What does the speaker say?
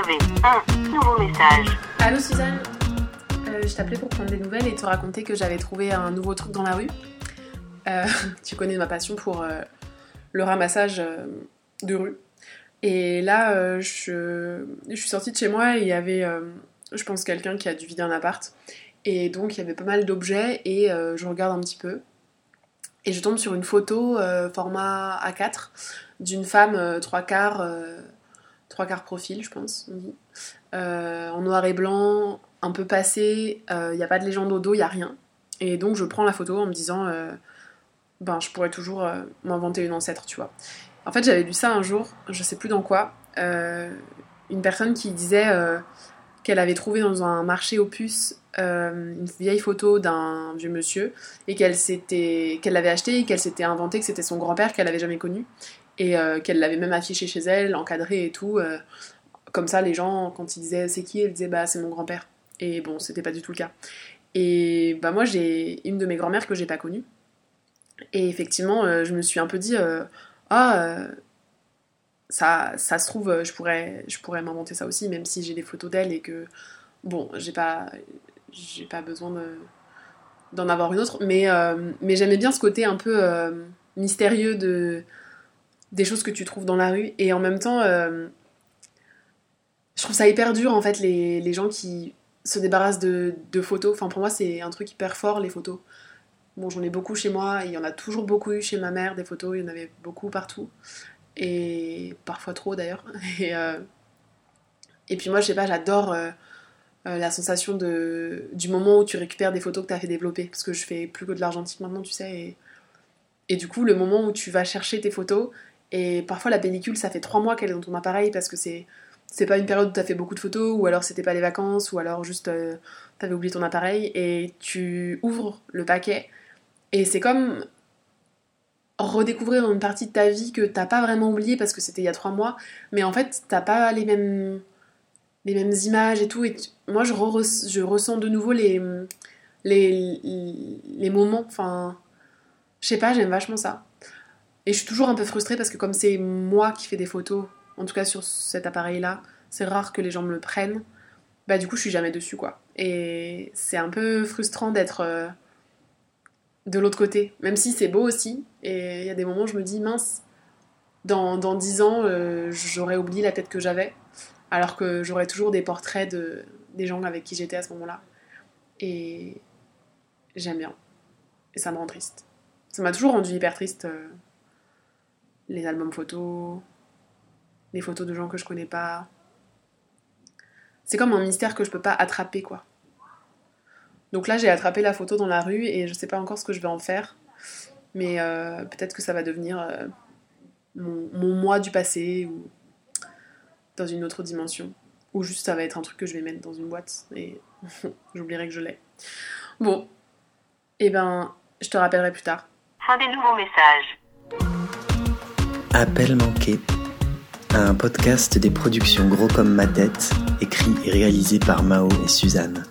avez un nouveau message. Allô Suzanne Euh, Je t'appelais pour prendre des nouvelles et te raconter que j'avais trouvé un nouveau truc dans la rue. Euh, tu connais ma passion pour euh, le ramassage de rue. Et là, je, suis sortie de chez moi et il y avait, je pense, quelqu'un qui a dû vider un appart. Et donc, il y avait pas mal d'objets et je regarde un petit peu. Et je tombe sur une photo format A4 d'une femme trois quarts, trois quarts profil, je pense, on. Euh, en noir et blanc, un peu passé, il n'y a pas de légende au dos, il n'y a rien. Et donc je prends la photo en me disant, euh, ben je pourrais toujours euh, m'inventer une ancêtre, tu vois. En fait, j'avais lu ça un jour, je sais plus dans quoi, euh, une personne qui disait euh, qu'elle avait trouvé dans un marché aux puces euh, une vieille photo d'un vieux monsieur et qu'elle s'était qu'elle l'avait acheté et qu'elle s'était inventé que c'était son grand-père qu'elle avait jamais connu et euh, qu'elle l'avait même affiché chez elle, encadré et tout. euh, comme ça, les gens, quand ils disaient c'est qui, elle disait bah c'est mon grand-père. Et bon, c'était pas du tout le cas. Et bah moi, j'ai une de mes grand-mères que j'ai pas connue. Et effectivement, euh, je me suis un peu dit ah ça, ça se trouve, euh, je pourrais, je pourrais m'inventer ça aussi, même si j'ai des photos d'elle et que bon, j'ai pas, j'ai pas besoin de d'en avoir une autre, mais, euh, mais j'aimais bien ce côté un peu euh, mystérieux de, des choses que tu trouves dans la rue, et en même temps, je trouve ça hyper dur en fait, les, gens qui se débarrassent de, de photos. Enfin, pour moi, c'est un truc hyper fort, les photos. Bon, j'en ai beaucoup chez moi, il y en a toujours beaucoup eu chez ma mère, des photos, il y en avait beaucoup partout, et parfois trop d'ailleurs. Et, euh, et puis moi, je sais pas, j'adore. euh, euh, la sensation de, du moment où tu récupères des photos que tu as fait développer. Parce que je fais plus que de l'argentique maintenant, tu sais. Et, et du coup, le moment où tu vas chercher tes photos, et parfois la pellicule, ça fait trois mois qu'elle est dans ton appareil parce que c'est. C'est pas une période où tu as fait beaucoup de photos, ou alors c'était pas les vacances, ou alors juste t'avais oublié ton appareil, et tu ouvres le paquet, et c'est comme redécouvrir une partie de ta vie que t'as pas vraiment oublié parce que c'était il y a trois mois, mais en fait t'as pas les mêmes images et tout. Et moi, je, re- je ressens de nouveau les, les, les moments. Enfin, je sais pas, j'aime vachement ça. Et je suis toujours un peu frustrée parce que comme c'est moi qui fais des photos, en tout cas sur cet appareil-là, c'est rare que les gens me prennent. Bah du coup, je suis jamais dessus, quoi. Et c'est un peu frustrant d'être euh, de l'autre côté, même si c'est beau aussi. Et il y a des moments où je me dis, mince, dans, dans 10 ans, euh, j'aurais oublié la tête que j'avais alors que j'aurais toujours des portraits de, des gens avec qui j'étais à ce moment-là. Et j'aime bien. Et ça me rend triste. Ça m'a toujours rendu hyper triste. euh, les albums photos, les photos de gens que je connais pas. C'est comme un mystère que je peux pas attraper, quoi. Donc là, j'ai attrapé la photo dans la rue et je sais pas encore ce que je vais en faire. Mais euh, peut-être que ça va devenir euh, mon, mon moi du passé ou dans une autre dimension. Ou juste ça va être un truc que je vais mettre dans une boîte et j'oublierai que je l'ai. Bon, et ben, je te rappellerai plus tard. Fin des nouveaux messages. Appel manqué, un podcast des productions Gros comme ma tête, écrit et réalisé par Mao et Suzanne.